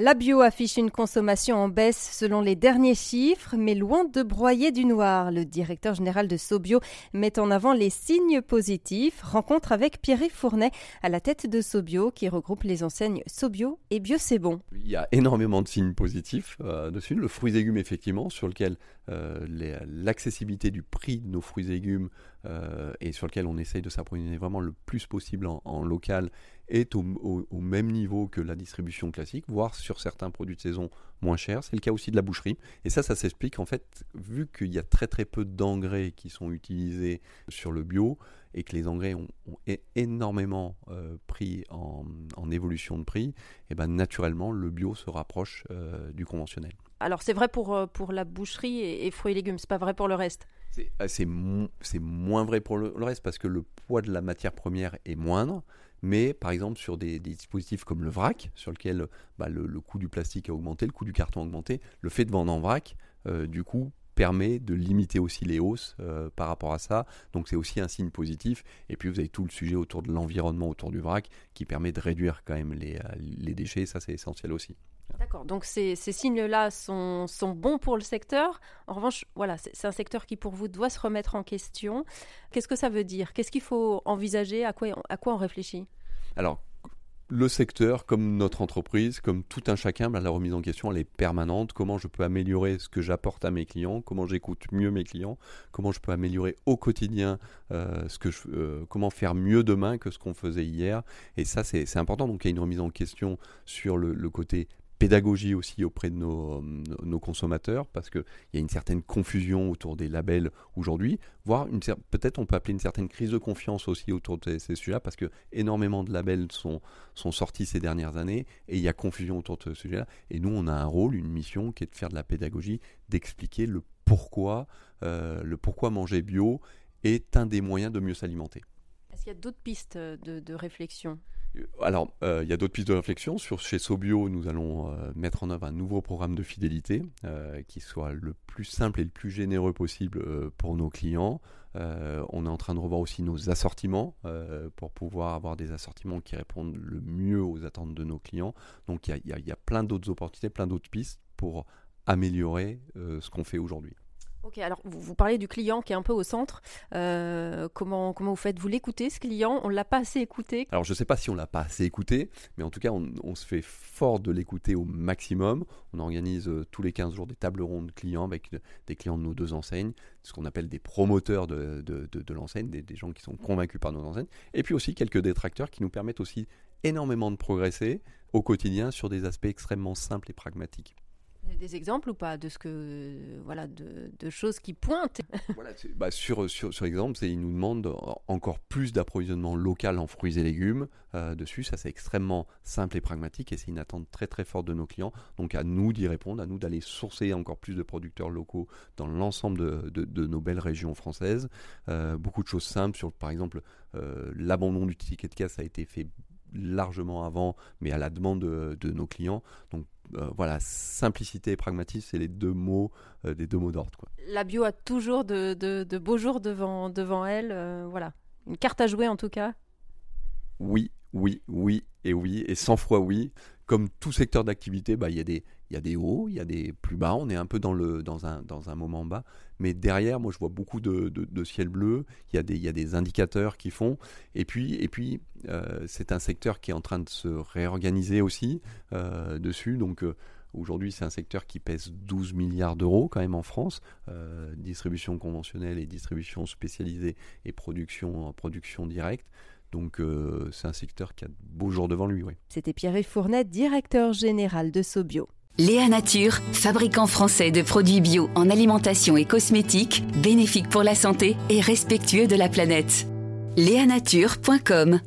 La bio affiche une consommation en baisse selon les derniers chiffres, mais loin de broyer du noir. Le directeur général de Sobio met en avant les signes positifs. Rencontre avec Pierre Fournet à la tête de Sobio qui regroupe les enseignes Sobio et Bio. Il y a énormément de signes positifs euh, dessus. Le fruit et légumes, effectivement, sur lequel euh, l'accessibilité du prix de nos fruits et légumes euh, et sur lequel on essaye de s'approvisionner vraiment le plus possible en, local est au, même niveau que la distribution classique, voire sur certains produits de saison moins chers. C'est le cas aussi de la boucherie. Et ça, ça s'explique en fait, vu qu'il y a très très peu d'engrais qui sont utilisés sur le bio et que les engrais ont, énormément euh, pris en, évolution de prix, et eh ben naturellement le bio se rapproche du conventionnel. Alors c'est vrai pour, euh, pour la boucherie et, fruits et légumes, c'est pas vrai pour le reste? C'est euh, moins vrai pour le, reste parce que le poids de la matière première est moindre. Mais par exemple sur des, dispositifs comme le vrac, sur lequel bah, le, coût du plastique a augmenté, le coût du carton a augmenté, le fait de vendre en vrac, euh, du coup, permet de limiter aussi les hausses par rapport à ça. Donc c'est aussi un signe positif. Et puis vous avez tout le sujet autour de l'environnement, autour du vrac, qui permet de réduire quand même les, les déchets. Ça c'est essentiel aussi. D'accord, donc ces, signes-là sont, bons pour le secteur. En revanche, voilà, c'est un secteur qui pour vous doit se remettre en question. Qu'est-ce que ça veut dire? Qu'est-ce qu'il faut envisager? À quoi, on réfléchit? Alors, le secteur, comme notre entreprise, comme tout un chacun, bah, la remise en question, elle est permanente. Comment je peux améliorer ce que j'apporte à mes clients? Comment j'écoute mieux mes clients? Comment je peux améliorer au quotidien euh, ce que je, euh, Comment faire mieux demain que ce qu'on faisait hier? Et ça, c'est important. Donc, il y a une remise en question sur le côté pédagogie aussi auprès de nos, nos consommateurs, parce qu'il y a une certaine confusion autour des labels aujourd'hui, voire peut-être on peut appeler une certaine crise de confiance aussi autour de ces, sujets-là, parce que énormément de labels sont, sont sortis ces dernières années, et il y a confusion autour de ce sujet-là. Et nous, on a un rôle, une mission qui est de faire de la pédagogie, d'expliquer le pourquoi, euh, le pourquoi manger bio est un des moyens de mieux s'alimenter. Est-ce qu'il y a d'autres pistes de, de réflexion? Alors, euh, il y a d'autres pistes de réflexion. Sur, chez Sobio, nous allons euh, mettre en œuvre un nouveau programme de fidélité euh, qui soit le plus simple et le plus généreux possible pour nos clients. on est en train de revoir aussi nos assortiments pour pouvoir avoir des assortiments qui répondent le mieux aux attentes de nos clients. Donc, il y, y a, plein d'autres opportunités, plein d'autres pistes pour améliorer ce qu'on fait aujourd'hui. Ok, alors vous, parlez du client qui est un peu au centre. Euh, comment, comment vous faites Vous l'écoutez, ce client? On ne l'a pas assez écouté Alors je ne sais pas si on l'a pas assez écouté, mais en tout cas, on, se fait fort de l'écouter au maximum. On organise euh, tous les 15 jours des tables rondes clients avec des clients de nos deux enseignes, ce qu'on appelle des promoteurs de, l'enseigne, des, gens qui sont convaincus par nos enseignes, et puis aussi quelques détracteurs qui nous permettent aussi énormément de progresser au quotidien sur des aspects extrêmement simples et pragmatiques des exemples ou pas de ce que voilà de, choses qui pointent bah, sur, sur, sur exemple, ils nous demandent encore plus d'approvisionnement local en fruits et légumes euh, dessus. Ça, c'est extrêmement simple et pragmatique et c'est une attente très très forte de nos clients. Donc à nous d'y répondre, à nous d'aller sourcer encore plus de producteurs locaux dans l'ensemble de, de, nos belles régions françaises. Euh, beaucoup de choses simples sur, par exemple, euh, l'abandon du ticket de caisse a été fait largement avant, mais à la demande de, nos clients. Donc euh, voilà, simplicité et pragmatisme, c'est les deux mots, euh, des deux mots d'ordre. La bio a toujours de, beaux jours devant, devant elle. Euh, voilà, une carte à jouer en tout cas? Oui, oui, oui et oui, et 100 fois oui. Comme tout secteur d'activité, bah, il y, a des, hauts, il y a des plus bas, on est un peu dans, un, moment bas. Mais derrière, moi, je vois beaucoup de, ciel bleu, il y, a des, il y a des indicateurs qui font. Et puis, et puis euh, c'est un secteur qui est en train de se réorganiser aussi euh, dessus. Donc, euh, Aujourd'hui, c'est un secteur qui pèse 12 milliards d'euros quand même en France, distribution conventionnelle et distribution spécialisée et production, production directe. Donc euh, c'est un secteur qui a de beaux jours devant lui. Oui. C'était Pierre Fournet, directeur général de Sobio. Léa Nature, fabricant français de produits bio en alimentation et cosmétiques, bénéfiques pour la santé et respectueux de la planète. Léanature.com